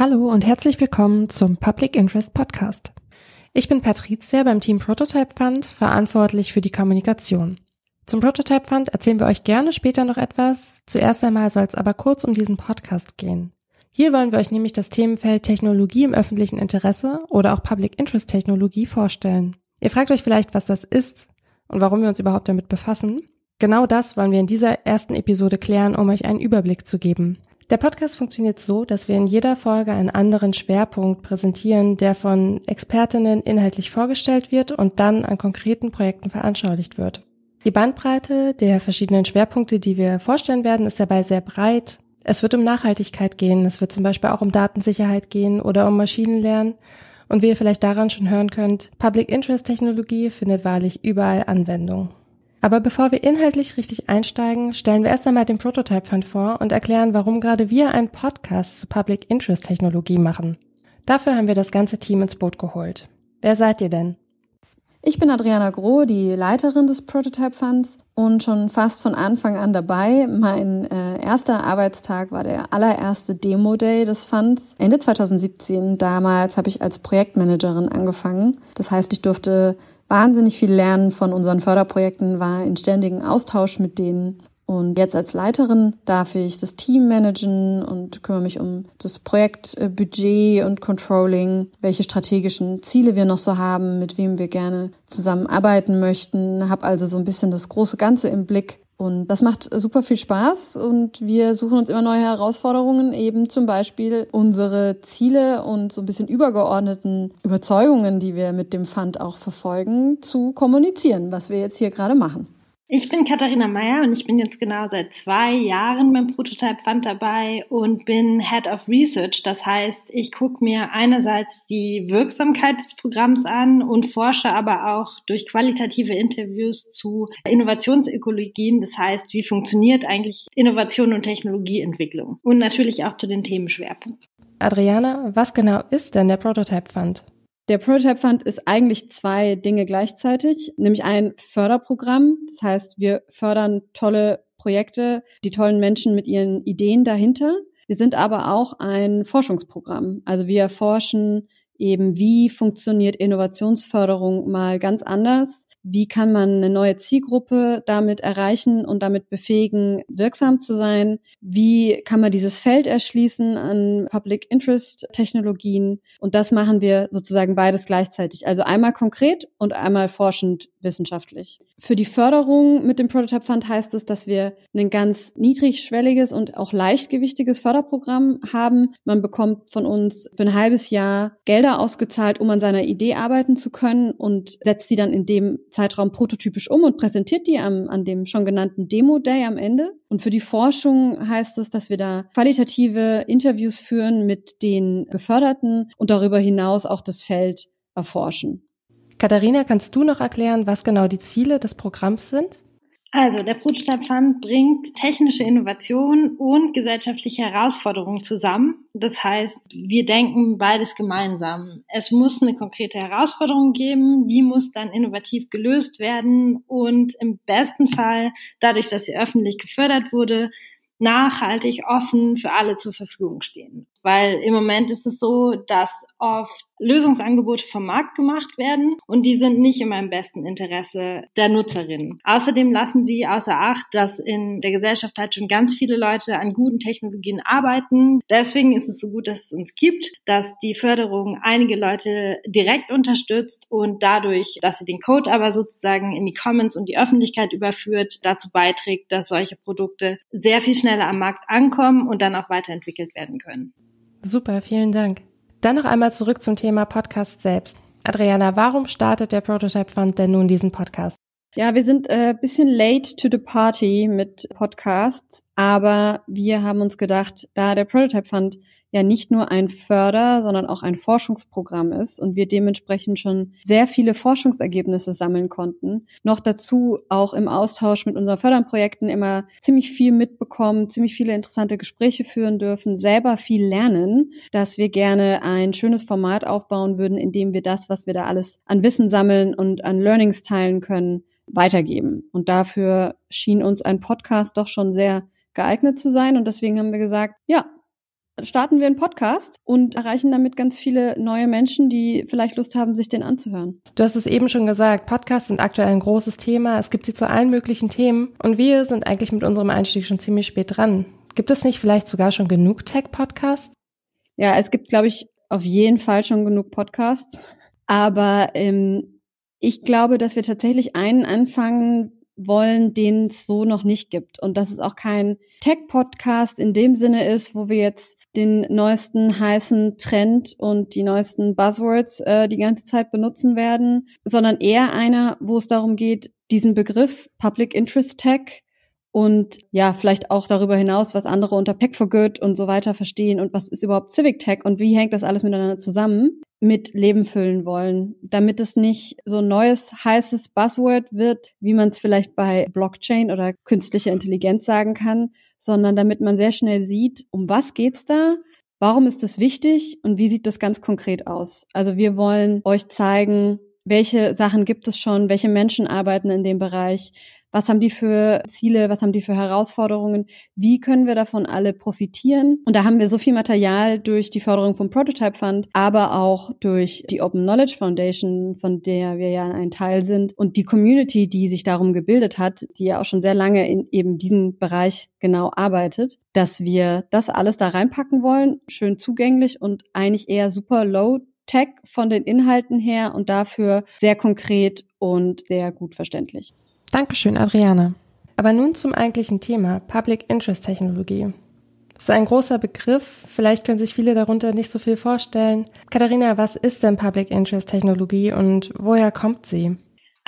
Hallo und herzlich willkommen zum Public Interest Podcast. Ich bin Patricia beim Team Prototype Fund, verantwortlich für die Kommunikation. Zum Prototype Fund erzählen wir euch gerne später noch etwas. Zuerst einmal soll es aber kurz um diesen Podcast gehen. Hier wollen wir euch nämlich das Themenfeld Technologie im öffentlichen Interesse oder auch Public Interest Technologie vorstellen. Ihr fragt euch vielleicht, was das ist und warum wir uns überhaupt damit befassen. Genau das wollen wir in dieser ersten Episode klären, um euch einen Überblick zu geben. Der Podcast funktioniert so, dass wir in jeder Folge einen anderen Schwerpunkt präsentieren, der von Expertinnen inhaltlich vorgestellt wird und dann an konkreten Projekten veranschaulicht wird. Die Bandbreite der verschiedenen Schwerpunkte, die wir vorstellen werden, ist dabei sehr breit. Es wird um Nachhaltigkeit gehen, es wird zum Beispiel auch um Datensicherheit gehen oder um Maschinenlernen. Und wie ihr vielleicht daran schon hören könnt, Public Interest Technologie findet wahrlich überall Anwendung. Aber bevor wir inhaltlich richtig einsteigen, stellen wir erst einmal den Prototype Fund vor und erklären, warum gerade wir einen Podcast zu Public Interest Technologie machen. Dafür haben wir das ganze Team ins Boot geholt. Wer seid ihr denn? Ich bin Adriana Groh, die Leiterin des Prototype Funds und schon fast von Anfang an dabei. Mein äh, erster Arbeitstag war der allererste Demo Day des Funds Ende 2017. Damals habe ich als Projektmanagerin angefangen. Das heißt, ich durfte wahnsinnig viel lernen von unseren Förderprojekten, war in ständigen Austausch mit denen. Und jetzt als Leiterin darf ich das Team managen und kümmere mich um das Projektbudget und Controlling, welche strategischen Ziele wir noch so haben, mit wem wir gerne zusammenarbeiten möchten, habe also so ein bisschen das große Ganze im Blick und das macht super viel Spaß und wir suchen uns immer neue Herausforderungen, eben zum Beispiel unsere Ziele und so ein bisschen übergeordneten Überzeugungen, die wir mit dem Fund auch verfolgen, zu kommunizieren, was wir jetzt hier gerade machen. Ich bin Katharina Meyer und ich bin jetzt genau seit zwei Jahren beim Prototype Fund dabei und bin Head of Research. Das heißt, ich gucke mir einerseits die Wirksamkeit des Programms an und forsche aber auch durch qualitative Interviews zu Innovationsökologien. Das heißt, wie funktioniert eigentlich Innovation und Technologieentwicklung und natürlich auch zu den Themenschwerpunkten. Adriana, was genau ist denn der Prototype Fund? Der Prototype Fund ist eigentlich zwei Dinge gleichzeitig, nämlich ein Förderprogramm. Das heißt, wir fördern tolle Projekte, die tollen Menschen mit ihren Ideen dahinter. Wir sind aber auch ein Forschungsprogramm. Also wir erforschen eben, wie funktioniert Innovationsförderung mal ganz anders wie kann man eine neue Zielgruppe damit erreichen und damit befähigen, wirksam zu sein? Wie kann man dieses Feld erschließen an Public Interest Technologien? Und das machen wir sozusagen beides gleichzeitig. Also einmal konkret und einmal forschend wissenschaftlich. Für die Förderung mit dem Prototype Fund heißt es, dass wir ein ganz niedrigschwelliges und auch leichtgewichtiges Förderprogramm haben. Man bekommt von uns für ein halbes Jahr Gelder ausgezahlt, um an seiner Idee arbeiten zu können und setzt die dann in dem Zeitraum prototypisch um und präsentiert die am, an dem schon genannten Demo Day am Ende. Und für die Forschung heißt es, dass wir da qualitative Interviews führen mit den Geförderten und darüber hinaus auch das Feld erforschen. Katharina, kannst du noch erklären, was genau die Ziele des Programms sind? Also, der Prototype Fund bringt technische Innovation und gesellschaftliche Herausforderungen zusammen. Das heißt, wir denken beides gemeinsam. Es muss eine konkrete Herausforderung geben, die muss dann innovativ gelöst werden und im besten Fall, dadurch, dass sie öffentlich gefördert wurde, nachhaltig offen für alle zur Verfügung stehen. Weil im Moment ist es so, dass oft Lösungsangebote vom Markt gemacht werden und die sind nicht immer im besten Interesse der Nutzerinnen. Außerdem lassen sie außer Acht, dass in der Gesellschaft halt schon ganz viele Leute an guten Technologien arbeiten. Deswegen ist es so gut, dass es uns gibt, dass die Förderung einige Leute direkt unterstützt und dadurch, dass sie den Code aber sozusagen in die Commons und die Öffentlichkeit überführt, dazu beiträgt, dass solche Produkte sehr viel schneller am Markt ankommen und dann auch weiterentwickelt werden können. Super, vielen Dank. Dann noch einmal zurück zum Thema Podcast selbst. Adriana, warum startet der Prototype Fund denn nun diesen Podcast? Ja, wir sind ein äh, bisschen late to the party mit Podcasts, aber wir haben uns gedacht, da der Prototype Fund ja nicht nur ein Förder, sondern auch ein Forschungsprogramm ist und wir dementsprechend schon sehr viele Forschungsergebnisse sammeln konnten. Noch dazu auch im Austausch mit unseren Förderprojekten immer ziemlich viel mitbekommen, ziemlich viele interessante Gespräche führen dürfen, selber viel lernen, dass wir gerne ein schönes Format aufbauen würden, in dem wir das, was wir da alles an Wissen sammeln und an Learnings teilen können, weitergeben. Und dafür schien uns ein Podcast doch schon sehr geeignet zu sein. Und deswegen haben wir gesagt, ja, starten wir einen Podcast und erreichen damit ganz viele neue Menschen, die vielleicht Lust haben, sich den anzuhören. Du hast es eben schon gesagt, Podcasts sind aktuell ein großes Thema. Es gibt sie zu allen möglichen Themen und wir sind eigentlich mit unserem Einstieg schon ziemlich spät dran. Gibt es nicht vielleicht sogar schon genug Tech-Podcasts? Ja, es gibt, glaube ich, auf jeden Fall schon genug Podcasts. Aber ähm, ich glaube, dass wir tatsächlich einen anfangen wollen, den es so noch nicht gibt. Und dass es auch kein Tech-Podcast in dem Sinne ist, wo wir jetzt den neuesten heißen Trend und die neuesten Buzzwords äh, die ganze Zeit benutzen werden, sondern eher einer, wo es darum geht, diesen Begriff Public Interest Tech und ja, vielleicht auch darüber hinaus, was andere unter Tech for Good und so weiter verstehen und was ist überhaupt Civic Tech und wie hängt das alles miteinander zusammen, mit Leben füllen wollen, damit es nicht so ein neues heißes Buzzword wird, wie man es vielleicht bei Blockchain oder künstlicher Intelligenz sagen kann, sondern damit man sehr schnell sieht, um was geht's da, warum ist es wichtig und wie sieht das ganz konkret aus. Also wir wollen euch zeigen, welche Sachen gibt es schon, welche Menschen arbeiten in dem Bereich, was haben die für Ziele? Was haben die für Herausforderungen? Wie können wir davon alle profitieren? Und da haben wir so viel Material durch die Förderung vom Prototype Fund, aber auch durch die Open Knowledge Foundation, von der wir ja ein Teil sind und die Community, die sich darum gebildet hat, die ja auch schon sehr lange in eben diesem Bereich genau arbeitet, dass wir das alles da reinpacken wollen, schön zugänglich und eigentlich eher super low Tech von den Inhalten her und dafür sehr konkret und sehr gut verständlich. Dankeschön, Adriana. Aber nun zum eigentlichen Thema, Public Interest Technologie. Das ist ein großer Begriff, vielleicht können sich viele darunter nicht so viel vorstellen. Katharina, was ist denn Public Interest Technologie und woher kommt sie?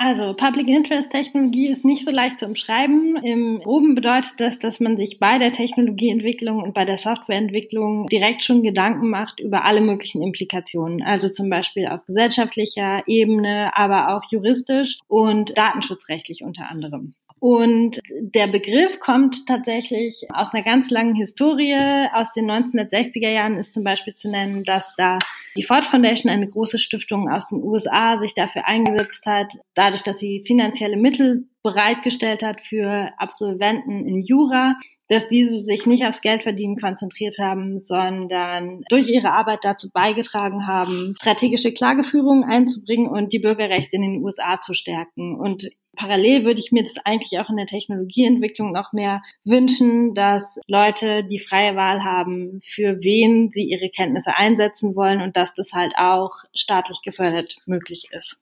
Also Public Interest Technologie ist nicht so leicht zu umschreiben. Im Groben bedeutet das, dass man sich bei der Technologieentwicklung und bei der Softwareentwicklung direkt schon Gedanken macht über alle möglichen Implikationen. Also zum Beispiel auf gesellschaftlicher Ebene, aber auch juristisch und datenschutzrechtlich unter anderem. Und der Begriff kommt tatsächlich aus einer ganz langen Historie. Aus den 1960er Jahren ist zum Beispiel zu nennen, dass da die Ford Foundation, eine große Stiftung aus den USA, sich dafür eingesetzt hat, dadurch, dass sie finanzielle Mittel bereitgestellt hat für Absolventen in Jura, dass diese sich nicht aufs Geldverdienen konzentriert haben, sondern durch ihre Arbeit dazu beigetragen haben, strategische Klageführungen einzubringen und die Bürgerrechte in den USA zu stärken. Und Parallel würde ich mir das eigentlich auch in der Technologieentwicklung noch mehr wünschen, dass Leute die freie Wahl haben, für wen sie ihre Kenntnisse einsetzen wollen und dass das halt auch staatlich gefördert möglich ist.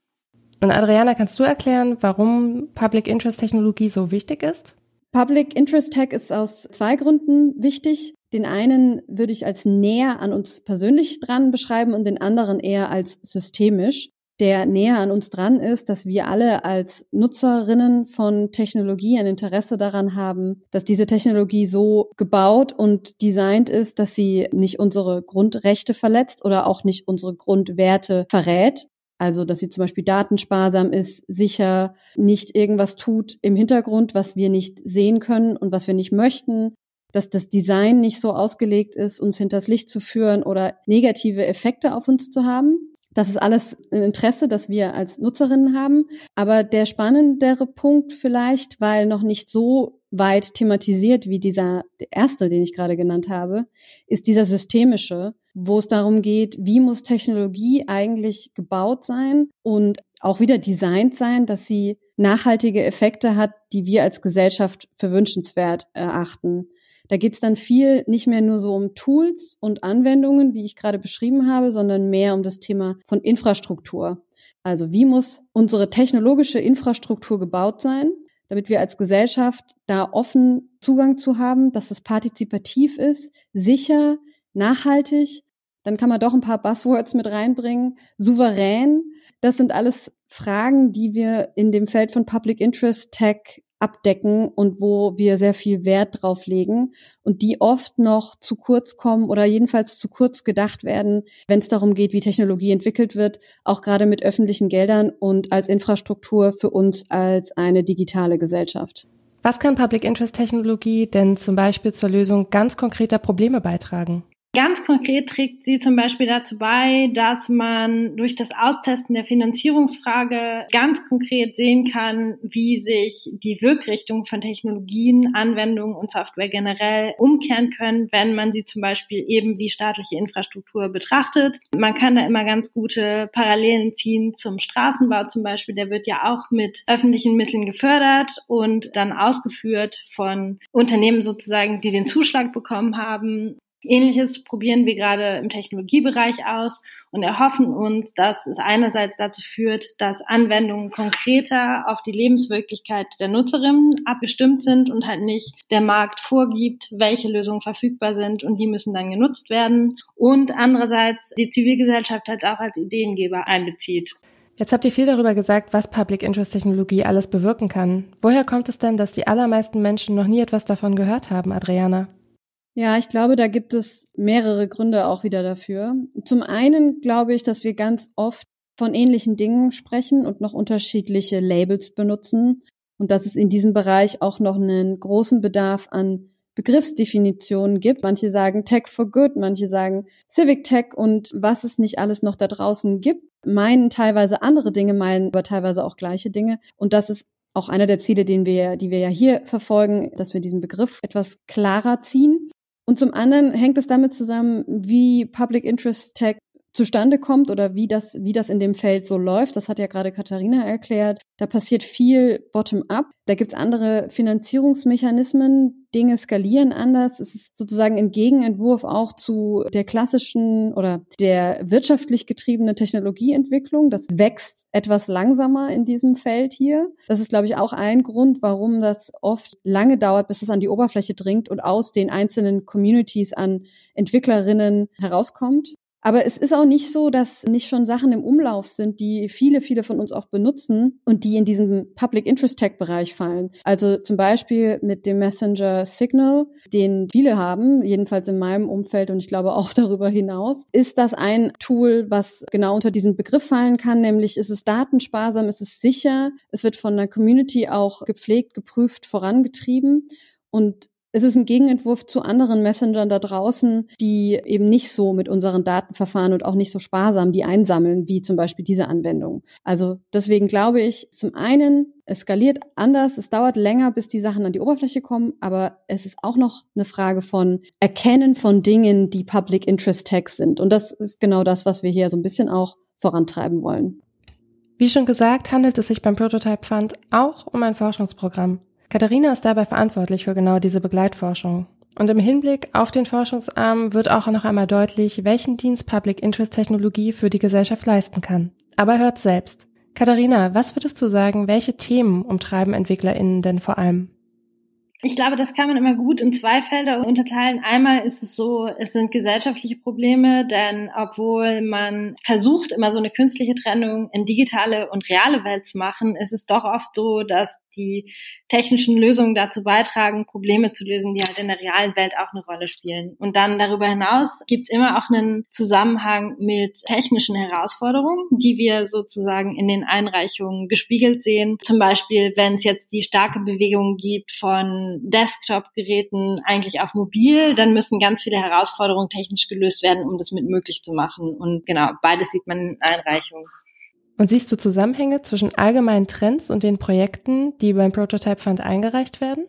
Und Adriana, kannst du erklären, warum Public Interest Technologie so wichtig ist? Public Interest Tech ist aus zwei Gründen wichtig. Den einen würde ich als näher an uns persönlich dran beschreiben und den anderen eher als systemisch der näher an uns dran ist, dass wir alle als Nutzerinnen von Technologie ein Interesse daran haben, dass diese Technologie so gebaut und designt ist, dass sie nicht unsere Grundrechte verletzt oder auch nicht unsere Grundwerte verrät. Also, dass sie zum Beispiel datensparsam ist, sicher, nicht irgendwas tut im Hintergrund, was wir nicht sehen können und was wir nicht möchten, dass das Design nicht so ausgelegt ist, uns hinters Licht zu führen oder negative Effekte auf uns zu haben. Das ist alles ein Interesse, das wir als Nutzerinnen haben. Aber der spannendere Punkt vielleicht, weil noch nicht so weit thematisiert wie dieser erste, den ich gerade genannt habe, ist dieser systemische, wo es darum geht, wie muss Technologie eigentlich gebaut sein und auch wieder designt sein, dass sie nachhaltige Effekte hat, die wir als Gesellschaft für wünschenswert erachten. Da geht es dann viel nicht mehr nur so um Tools und Anwendungen, wie ich gerade beschrieben habe, sondern mehr um das Thema von Infrastruktur. Also wie muss unsere technologische Infrastruktur gebaut sein, damit wir als Gesellschaft da offen Zugang zu haben, dass es partizipativ ist, sicher, nachhaltig. Dann kann man doch ein paar Buzzwords mit reinbringen. Souverän. Das sind alles Fragen, die wir in dem Feld von Public Interest Tech abdecken und wo wir sehr viel Wert drauf legen und die oft noch zu kurz kommen oder jedenfalls zu kurz gedacht werden, wenn es darum geht, wie Technologie entwickelt wird, auch gerade mit öffentlichen Geldern und als Infrastruktur für uns als eine digitale Gesellschaft. Was kann Public Interest Technologie denn zum Beispiel zur Lösung ganz konkreter Probleme beitragen? Ganz konkret trägt sie zum Beispiel dazu bei, dass man durch das Austesten der Finanzierungsfrage ganz konkret sehen kann, wie sich die Wirkrichtung von Technologien, Anwendungen und Software generell umkehren können, wenn man sie zum Beispiel eben wie staatliche Infrastruktur betrachtet. Man kann da immer ganz gute Parallelen ziehen zum Straßenbau zum Beispiel. Der wird ja auch mit öffentlichen Mitteln gefördert und dann ausgeführt von Unternehmen sozusagen, die den Zuschlag bekommen haben Ähnliches probieren wir gerade im Technologiebereich aus und erhoffen uns, dass es einerseits dazu führt, dass Anwendungen konkreter auf die Lebenswirklichkeit der Nutzerinnen abgestimmt sind und halt nicht der Markt vorgibt, welche Lösungen verfügbar sind und die müssen dann genutzt werden. Und andererseits die Zivilgesellschaft halt auch als Ideengeber einbezieht. Jetzt habt ihr viel darüber gesagt, was Public Interest Technologie alles bewirken kann. Woher kommt es denn, dass die allermeisten Menschen noch nie etwas davon gehört haben, Adriana? Ja, ich glaube, da gibt es mehrere Gründe auch wieder dafür. Zum einen glaube ich, dass wir ganz oft von ähnlichen Dingen sprechen und noch unterschiedliche Labels benutzen und dass es in diesem Bereich auch noch einen großen Bedarf an Begriffsdefinitionen gibt. Manche sagen Tech for Good, manche sagen Civic Tech und was es nicht alles noch da draußen gibt, meinen teilweise andere Dinge, meinen aber teilweise auch gleiche Dinge. Und das ist auch einer der Ziele, den wir, die wir ja hier verfolgen, dass wir diesen Begriff etwas klarer ziehen. Und zum anderen hängt es damit zusammen, wie Public Interest Tech zustande kommt oder wie das, wie das in dem Feld so läuft. Das hat ja gerade Katharina erklärt. Da passiert viel bottom-up. Da gibt's andere Finanzierungsmechanismen. Dinge skalieren anders. Es ist sozusagen ein Gegenentwurf auch zu der klassischen oder der wirtschaftlich getriebenen Technologieentwicklung. Das wächst etwas langsamer in diesem Feld hier. Das ist, glaube ich, auch ein Grund, warum das oft lange dauert, bis es an die Oberfläche dringt und aus den einzelnen Communities an Entwicklerinnen herauskommt. Aber es ist auch nicht so, dass nicht schon Sachen im Umlauf sind, die viele, viele von uns auch benutzen und die in diesen Public Interest Tech Bereich fallen. Also zum Beispiel mit dem Messenger Signal, den viele haben, jedenfalls in meinem Umfeld und ich glaube auch darüber hinaus, ist das ein Tool, was genau unter diesen Begriff fallen kann, nämlich ist es datensparsam, ist es sicher, es wird von der Community auch gepflegt, geprüft, vorangetrieben und es ist ein Gegenentwurf zu anderen Messengern da draußen, die eben nicht so mit unseren Daten verfahren und auch nicht so sparsam die einsammeln, wie zum Beispiel diese Anwendung. Also deswegen glaube ich, zum einen, es skaliert anders, es dauert länger, bis die Sachen an die Oberfläche kommen, aber es ist auch noch eine Frage von Erkennen von Dingen, die Public Interest Tags sind. Und das ist genau das, was wir hier so ein bisschen auch vorantreiben wollen. Wie schon gesagt, handelt es sich beim Prototype Fund auch um ein Forschungsprogramm. Katharina ist dabei verantwortlich für genau diese Begleitforschung. Und im Hinblick auf den Forschungsarm wird auch noch einmal deutlich, welchen Dienst Public Interest Technologie für die Gesellschaft leisten kann. Aber hört selbst. Katharina, was würdest du sagen, welche Themen umtreiben EntwicklerInnen denn vor allem? Ich glaube, das kann man immer gut in zwei Felder unterteilen. Einmal ist es so, es sind gesellschaftliche Probleme, denn obwohl man versucht, immer so eine künstliche Trennung in digitale und reale Welt zu machen, ist es doch oft so, dass die technischen Lösungen dazu beitragen, Probleme zu lösen, die halt in der realen Welt auch eine Rolle spielen. Und dann darüber hinaus gibt es immer auch einen Zusammenhang mit technischen Herausforderungen, die wir sozusagen in den Einreichungen gespiegelt sehen. Zum Beispiel, wenn es jetzt die starke Bewegung gibt von Desktop-Geräten eigentlich auf mobil, dann müssen ganz viele Herausforderungen technisch gelöst werden, um das mit möglich zu machen. Und genau, beides sieht man in Einreichungen. Und siehst du Zusammenhänge zwischen allgemeinen Trends und den Projekten, die beim Prototype Fund eingereicht werden?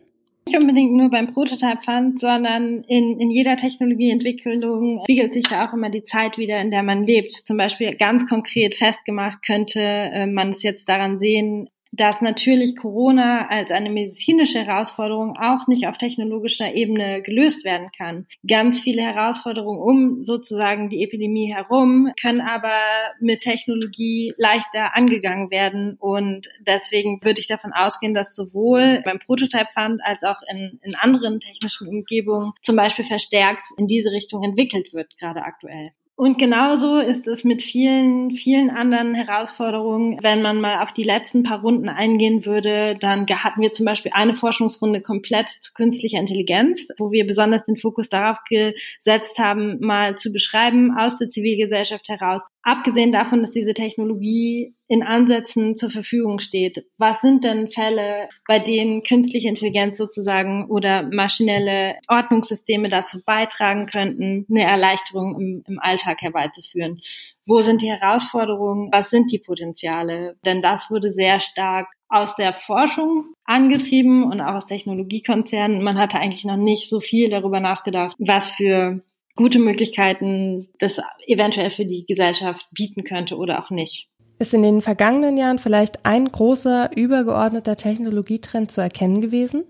Nicht unbedingt nur beim Prototype Fund, sondern in, in jeder Technologieentwicklung spiegelt sich ja auch immer die Zeit wieder, in der man lebt. Zum Beispiel ganz konkret festgemacht könnte äh, man es jetzt daran sehen, dass natürlich Corona als eine medizinische Herausforderung auch nicht auf technologischer Ebene gelöst werden kann. Ganz viele Herausforderungen um sozusagen die Epidemie herum können aber mit Technologie leichter angegangen werden und deswegen würde ich davon ausgehen, dass sowohl beim Prototype Fund als auch in, in anderen technischen Umgebungen zum Beispiel verstärkt in diese Richtung entwickelt wird, gerade aktuell. Und genauso ist es mit vielen, vielen anderen Herausforderungen. Wenn man mal auf die letzten paar Runden eingehen würde, dann hatten wir zum Beispiel eine Forschungsrunde komplett zu künstlicher Intelligenz, wo wir besonders den Fokus darauf gesetzt haben, mal zu beschreiben aus der Zivilgesellschaft heraus, abgesehen davon, dass diese Technologie in Ansätzen zur Verfügung steht, was sind denn Fälle, bei denen künstliche Intelligenz sozusagen oder maschinelle Ordnungssysteme dazu beitragen könnten, eine Erleichterung im, im Alltag herbeizuführen? Wo sind die Herausforderungen? Was sind die Potenziale? Denn das wurde sehr stark aus der Forschung angetrieben und auch aus Technologiekonzernen. Man hatte eigentlich noch nicht so viel darüber nachgedacht, was für gute Möglichkeiten das eventuell für die Gesellschaft bieten könnte oder auch nicht. Ist in den vergangenen Jahren vielleicht ein großer übergeordneter Technologietrend zu erkennen gewesen?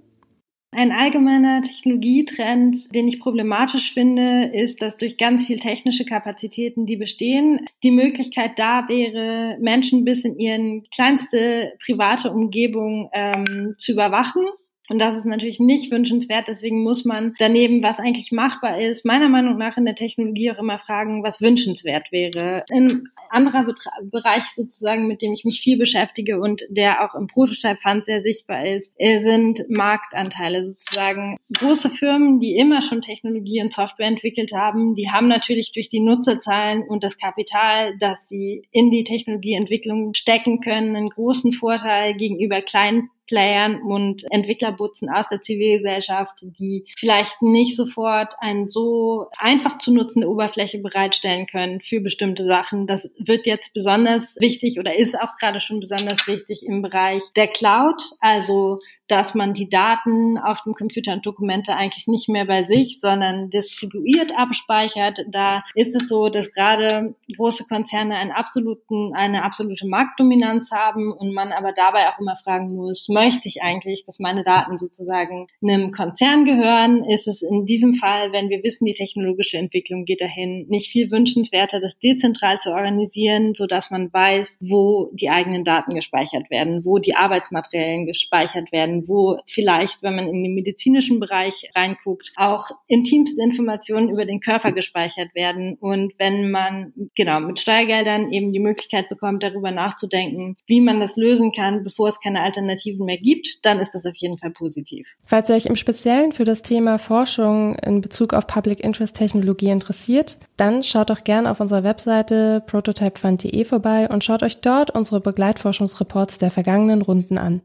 Ein allgemeiner Technologietrend, den ich problematisch finde, ist, dass durch ganz viel technische Kapazitäten, die bestehen, die Möglichkeit da wäre, Menschen bis in ihren kleinste private Umgebung ähm, zu überwachen und das ist natürlich nicht wünschenswert. Deswegen muss man daneben, was eigentlich machbar ist, meiner Meinung nach in der Technologie auch immer fragen, was wünschenswert wäre. Ein anderer Betra Bereich sozusagen, mit dem ich mich viel beschäftige und der auch im Prototype Fund sehr sichtbar ist, äh, sind Marktanteile sozusagen. Große Firmen, die immer schon Technologie und Software entwickelt haben, die haben natürlich durch die Nutzerzahlen und das Kapital, das sie in die Technologieentwicklung stecken können, einen großen Vorteil gegenüber kleinen Playern und Entwicklerbutzen aus der Zivilgesellschaft, die vielleicht nicht sofort eine so einfach zu nutzende Oberfläche bereitstellen können für bestimmte Sachen. Das wird jetzt besonders wichtig oder ist auch gerade schon besonders wichtig im Bereich der Cloud, also dass man die Daten auf dem Computer und Dokumente eigentlich nicht mehr bei sich, sondern distribuiert abspeichert. Da ist es so, dass gerade große Konzerne einen absoluten, eine absolute Marktdominanz haben und man aber dabei auch immer fragen muss, möchte ich eigentlich, dass meine Daten sozusagen einem Konzern gehören? Ist es in diesem Fall, wenn wir wissen, die technologische Entwicklung geht dahin, nicht viel wünschenswerter, das dezentral zu organisieren, so dass man weiß, wo die eigenen Daten gespeichert werden, wo die Arbeitsmaterialien gespeichert werden, wo vielleicht, wenn man in den medizinischen Bereich reinguckt, auch intimste Informationen über den Körper gespeichert werden. Und wenn man genau mit Steuergeldern eben die Möglichkeit bekommt, darüber nachzudenken, wie man das lösen kann, bevor es keine Alternativen mehr gibt, dann ist das auf jeden Fall positiv. Falls ihr euch im Speziellen für das Thema Forschung in Bezug auf Public Interest Technologie interessiert, dann schaut doch gerne auf unserer Webseite prototypefund.de vorbei und schaut euch dort unsere Begleitforschungsreports der vergangenen Runden an.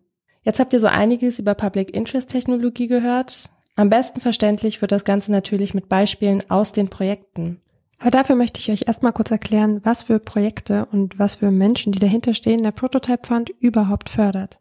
Jetzt habt ihr so einiges über Public Interest Technologie gehört. Am besten verständlich wird das Ganze natürlich mit Beispielen aus den Projekten. Aber dafür möchte ich euch erstmal kurz erklären, was für Projekte und was für Menschen, die dahinter stehen, der Prototype Fund überhaupt fördert.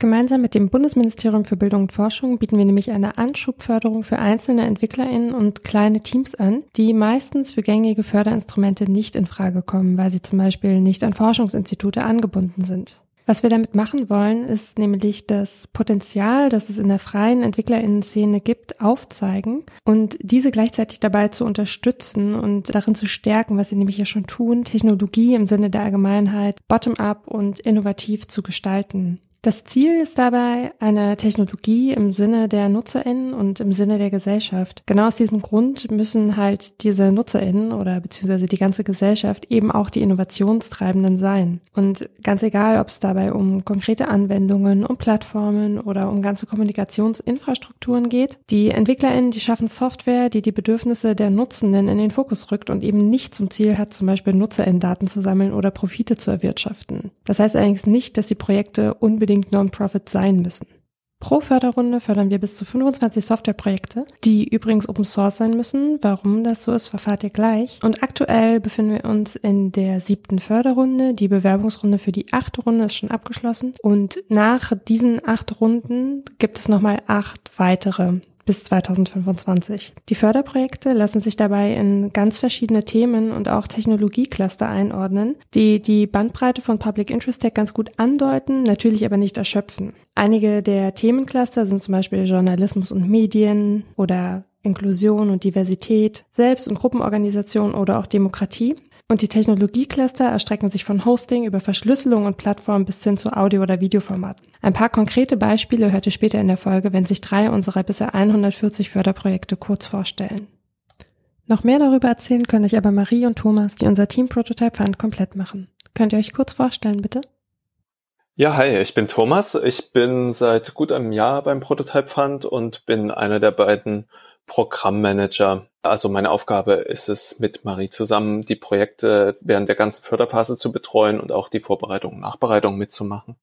Gemeinsam mit dem Bundesministerium für Bildung und Forschung bieten wir nämlich eine Anschubförderung für einzelne EntwicklerInnen und kleine Teams an, die meistens für gängige Förderinstrumente nicht in Frage kommen, weil sie zum Beispiel nicht an Forschungsinstitute angebunden sind. Was wir damit machen wollen, ist nämlich das Potenzial, das es in der freien Entwicklerinnen-Szene gibt, aufzeigen und diese gleichzeitig dabei zu unterstützen und darin zu stärken, was sie nämlich ja schon tun, Technologie im Sinne der Allgemeinheit bottom-up und innovativ zu gestalten. Das Ziel ist dabei eine Technologie im Sinne der NutzerInnen und im Sinne der Gesellschaft. Genau aus diesem Grund müssen halt diese NutzerInnen oder beziehungsweise die ganze Gesellschaft eben auch die Innovationstreibenden sein. Und ganz egal, ob es dabei um konkrete Anwendungen, um Plattformen oder um ganze Kommunikationsinfrastrukturen geht, die EntwicklerInnen, die schaffen Software, die die Bedürfnisse der Nutzenden in den Fokus rückt und eben nicht zum Ziel hat, zum Beispiel NutzerInnen-Daten zu sammeln oder Profite zu erwirtschaften. Das heißt allerdings nicht, dass die Projekte unbedingt unbedingt Non-Profit sein müssen. Pro Förderrunde fördern wir bis zu 25 Softwareprojekte, die übrigens Open Source sein müssen. Warum das so ist, verfahrt ihr gleich. Und aktuell befinden wir uns in der siebten Förderrunde. Die Bewerbungsrunde für die achte Runde ist schon abgeschlossen. Und nach diesen acht Runden gibt es nochmal acht weitere bis 2025. Die Förderprojekte lassen sich dabei in ganz verschiedene Themen und auch Technologiecluster einordnen, die die Bandbreite von Public Interest Tech ganz gut andeuten, natürlich aber nicht erschöpfen. Einige der Themencluster sind zum Beispiel Journalismus und Medien oder Inklusion und Diversität, Selbst- und Gruppenorganisation oder auch Demokratie. Und die Technologiecluster erstrecken sich von Hosting über Verschlüsselung und Plattform bis hin zu Audio- oder Videoformaten. Ein paar konkrete Beispiele hört ihr später in der Folge, wenn sich drei unserer bisher 140 Förderprojekte kurz vorstellen. Noch mehr darüber erzählen können euch aber Marie und Thomas, die unser Team Prototype Fund komplett machen. Könnt ihr euch kurz vorstellen, bitte? Ja, hi, ich bin Thomas. Ich bin seit gut einem Jahr beim Prototype Fund und bin einer der beiden Programmmanager. Also meine Aufgabe ist es, mit Marie zusammen die Projekte während der ganzen Förderphase zu betreuen und auch die Vorbereitung und Nachbereitung mitzumachen.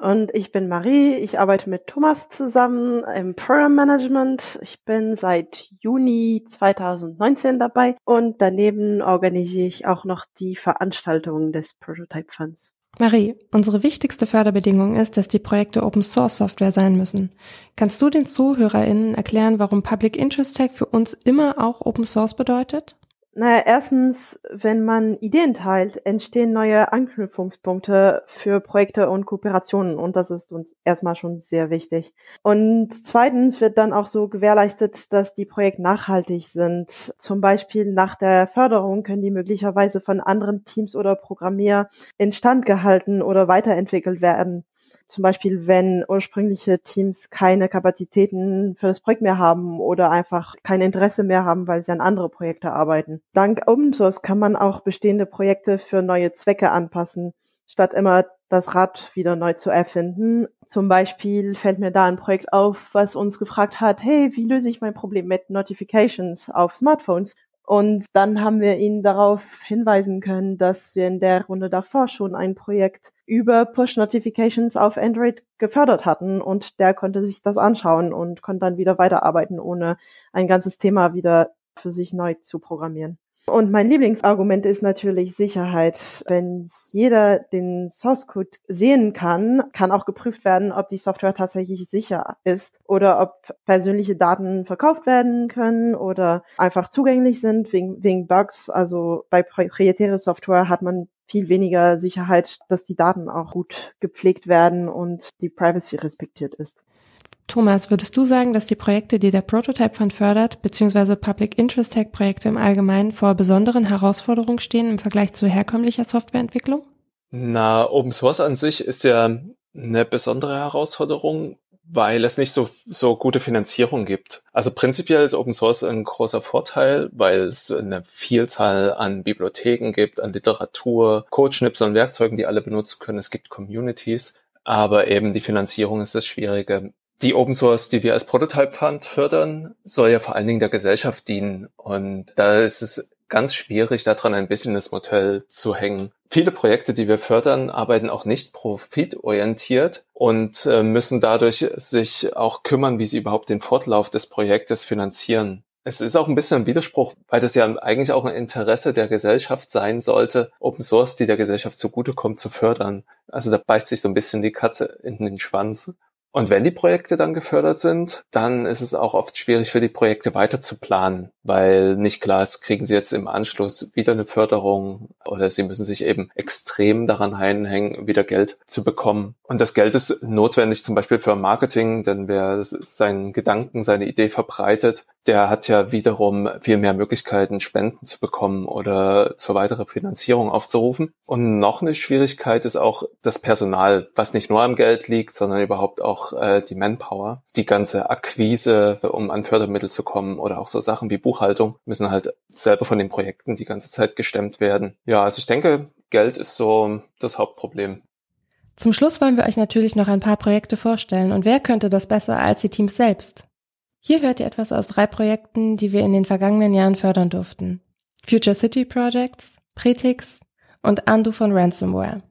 Und ich bin Marie. Ich arbeite mit Thomas zusammen im Program Management. Ich bin seit Juni 2019 dabei und daneben organisiere ich auch noch die Veranstaltungen des Prototype Funds. Marie, unsere wichtigste Förderbedingung ist, dass die Projekte Open Source Software sein müssen. Kannst du den ZuhörerInnen erklären, warum Public Interest Tech für uns immer auch Open Source bedeutet? Naja, erstens, wenn man Ideen teilt, entstehen neue Anknüpfungspunkte für Projekte und Kooperationen und das ist uns erstmal schon sehr wichtig. Und zweitens wird dann auch so gewährleistet, dass die Projekte nachhaltig sind. Zum Beispiel nach der Förderung können die möglicherweise von anderen Teams oder Programmier instand gehalten oder weiterentwickelt werden zum Beispiel, wenn ursprüngliche Teams keine Kapazitäten für das Projekt mehr haben oder einfach kein Interesse mehr haben, weil sie an andere Projekte arbeiten. Dank Open Source kann man auch bestehende Projekte für neue Zwecke anpassen, statt immer das Rad wieder neu zu erfinden. Zum Beispiel fällt mir da ein Projekt auf, was uns gefragt hat, hey, wie löse ich mein Problem mit Notifications auf Smartphones? Und dann haben wir ihn darauf hinweisen können, dass wir in der Runde davor schon ein Projekt über Push-Notifications auf Android gefördert hatten und der konnte sich das anschauen und konnte dann wieder weiterarbeiten, ohne ein ganzes Thema wieder für sich neu zu programmieren. Und mein Lieblingsargument ist natürlich Sicherheit. Wenn jeder den Source Code sehen kann, kann auch geprüft werden, ob die Software tatsächlich sicher ist oder ob persönliche Daten verkauft werden können oder einfach zugänglich sind wegen, wegen Bugs. Also bei proprietäre Software hat man viel weniger Sicherheit, dass die Daten auch gut gepflegt werden und die Privacy respektiert ist. Thomas, würdest du sagen, dass die Projekte, die der Prototype Fund fördert, beziehungsweise Public Interest Tech Projekte im Allgemeinen vor besonderen Herausforderungen stehen im Vergleich zu herkömmlicher Softwareentwicklung? Na, Open Source an sich ist ja eine besondere Herausforderung, weil es nicht so, so gute Finanzierung gibt. Also prinzipiell ist Open Source ein großer Vorteil, weil es eine Vielzahl an Bibliotheken gibt, an Literatur, Codeschnipseln und Werkzeugen, die alle benutzen können. Es gibt Communities. Aber eben die Finanzierung ist das Schwierige die Open Source, die wir als Prototype Fund fördern, soll ja vor allen Dingen der Gesellschaft dienen. Und da ist es ganz schwierig, daran ein bisschen das Modell zu hängen. Viele Projekte, die wir fördern, arbeiten auch nicht profitorientiert und äh, müssen dadurch sich auch kümmern, wie sie überhaupt den Fortlauf des Projektes finanzieren. Es ist auch ein bisschen ein Widerspruch, weil das ja eigentlich auch ein Interesse der Gesellschaft sein sollte, Open Source, die der Gesellschaft zugutekommt, zu fördern. Also da beißt sich so ein bisschen die Katze in den Schwanz. Und wenn die Projekte dann gefördert sind, dann ist es auch oft schwierig für die Projekte weiter zu planen, weil nicht klar ist, kriegen sie jetzt im Anschluss wieder eine Förderung oder sie müssen sich eben extrem daran einhängen, wieder Geld zu bekommen. Und das Geld ist notwendig zum Beispiel für Marketing, denn wer seinen Gedanken, seine Idee verbreitet, der hat ja wiederum viel mehr Möglichkeiten, Spenden zu bekommen oder zur weiteren Finanzierung aufzurufen. Und noch eine Schwierigkeit ist auch das Personal, was nicht nur am Geld liegt, sondern überhaupt auch äh, die Manpower. Die ganze Akquise, um an Fördermittel zu kommen oder auch so Sachen wie Buchhaltung müssen halt selber von den Projekten die ganze Zeit gestemmt werden. Ja, also ich denke, Geld ist so das Hauptproblem. Zum Schluss wollen wir euch natürlich noch ein paar Projekte vorstellen. Und wer könnte das besser als die Teams selbst? Hier hört ihr etwas aus drei Projekten, die wir in den vergangenen Jahren fördern durften. Future City Projects, Pretix und Andu von Ransomware.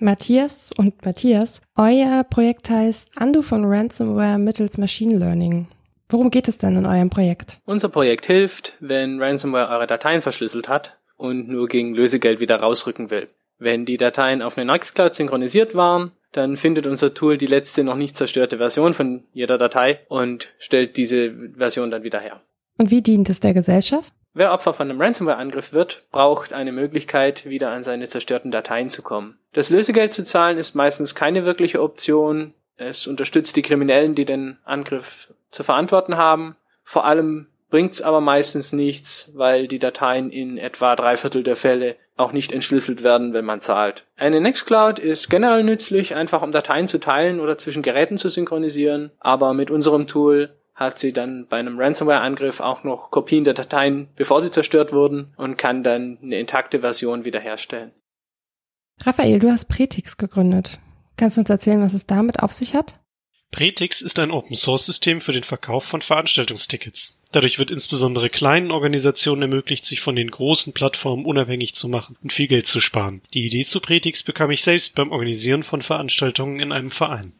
Matthias und Matthias, euer Projekt heißt Undo von Ransomware mittels Machine Learning. Worum geht es denn in eurem Projekt? Unser Projekt hilft, wenn Ransomware eure Dateien verschlüsselt hat und nur gegen Lösegeld wieder rausrücken will. Wenn die Dateien auf eine Nextcloud synchronisiert waren, dann findet unser Tool die letzte noch nicht zerstörte Version von jeder Datei und stellt diese Version dann wieder her. Und wie dient es der Gesellschaft? Wer Opfer von einem Ransomware-Angriff wird, braucht eine Möglichkeit, wieder an seine zerstörten Dateien zu kommen. Das Lösegeld zu zahlen ist meistens keine wirkliche Option. Es unterstützt die Kriminellen, die den Angriff zu verantworten haben. Vor allem bringt's aber meistens nichts, weil die Dateien in etwa drei Viertel der Fälle auch nicht entschlüsselt werden, wenn man zahlt. Eine Nextcloud ist generell nützlich, einfach um Dateien zu teilen oder zwischen Geräten zu synchronisieren, aber mit unserem Tool hat sie dann bei einem Ransomware-Angriff auch noch Kopien der Dateien, bevor sie zerstört wurden und kann dann eine intakte Version wiederherstellen. Raphael, du hast Pretix gegründet. Kannst du uns erzählen, was es damit auf sich hat? Pretix ist ein Open-Source-System für den Verkauf von Veranstaltungstickets. Dadurch wird insbesondere kleinen Organisationen ermöglicht, sich von den großen Plattformen unabhängig zu machen und viel Geld zu sparen. Die Idee zu Pretix bekam ich selbst beim Organisieren von Veranstaltungen in einem Verein.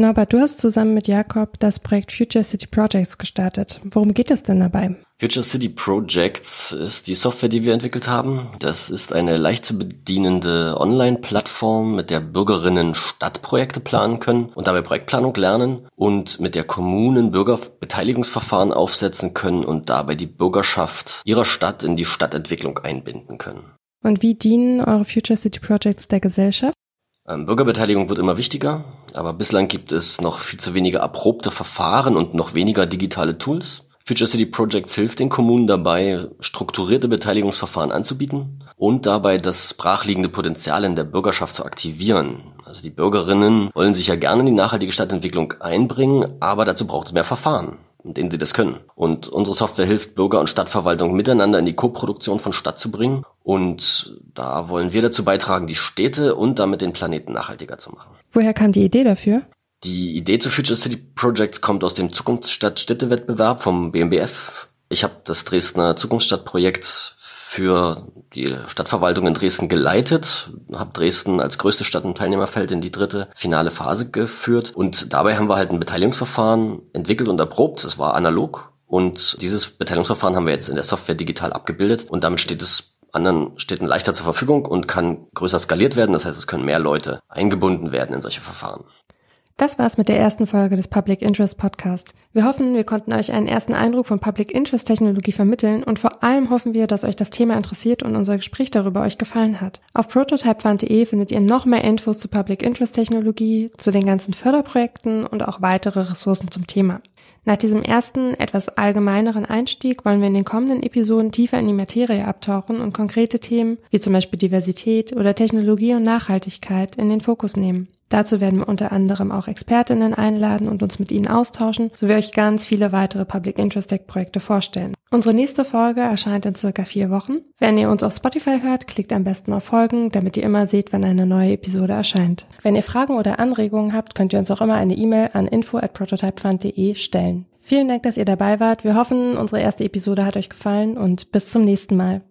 Norbert, du hast zusammen mit Jakob das Projekt Future City Projects gestartet. Worum geht es denn dabei? Future City Projects ist die Software, die wir entwickelt haben. Das ist eine leicht zu bedienende Online-Plattform, mit der Bürgerinnen Stadtprojekte planen können und dabei Projektplanung lernen und mit der Kommunen Bürgerbeteiligungsverfahren aufsetzen können und dabei die Bürgerschaft ihrer Stadt in die Stadtentwicklung einbinden können. Und wie dienen eure Future City Projects der Gesellschaft? Ähm, Bürgerbeteiligung wird immer wichtiger, aber bislang gibt es noch viel zu wenige erprobte Verfahren und noch weniger digitale Tools. Future City Projects hilft den Kommunen dabei, strukturierte Beteiligungsverfahren anzubieten und dabei das brachliegende Potenzial in der Bürgerschaft zu aktivieren. Also die Bürgerinnen wollen sich ja gerne in die nachhaltige Stadtentwicklung einbringen, aber dazu braucht es mehr Verfahren in denen sie das können. Und unsere Software hilft Bürger und Stadtverwaltung miteinander in die Koproduktion von Stadt zu bringen. Und da wollen wir dazu beitragen, die Städte und damit den Planeten nachhaltiger zu machen. Woher kam die Idee dafür? Die Idee zu Future City Projects kommt aus dem Zukunftsstadt-Städtewettbewerb vom BMBF. Ich habe das Dresdner Zukunftsstadtprojekt für die Stadtverwaltung in Dresden geleitet, habe Dresden als größte Stadt im Teilnehmerfeld in die dritte finale Phase geführt und dabei haben wir halt ein Beteiligungsverfahren entwickelt und erprobt. Es war analog und dieses Beteiligungsverfahren haben wir jetzt in der Software digital abgebildet und damit steht es anderen Städten leichter zur Verfügung und kann größer skaliert werden. Das heißt, es können mehr Leute eingebunden werden in solche Verfahren. Das war's mit der ersten Folge des Public Interest Podcast. Wir hoffen, wir konnten euch einen ersten Eindruck von Public Interest Technologie vermitteln und vor allem hoffen wir, dass euch das Thema interessiert und unser Gespräch darüber euch gefallen hat. Auf prototypefund.de findet ihr noch mehr Infos zu Public Interest Technologie, zu den ganzen Förderprojekten und auch weitere Ressourcen zum Thema. Nach diesem ersten, etwas allgemeineren Einstieg wollen wir in den kommenden Episoden tiefer in die Materie abtauchen und konkrete Themen wie zum Beispiel Diversität oder Technologie und Nachhaltigkeit in den Fokus nehmen. Dazu werden wir unter anderem auch Expertinnen einladen und uns mit ihnen austauschen, sowie euch ganz viele weitere Public Interest Tech Projekte vorstellen. Unsere nächste Folge erscheint in circa vier Wochen. Wenn ihr uns auf Spotify hört, klickt am besten auf Folgen, damit ihr immer seht, wann eine neue Episode erscheint. Wenn ihr Fragen oder Anregungen habt, könnt ihr uns auch immer eine E-Mail an info at prototypefund.de stellen. Vielen Dank, dass ihr dabei wart. Wir hoffen, unsere erste Episode hat euch gefallen und bis zum nächsten Mal.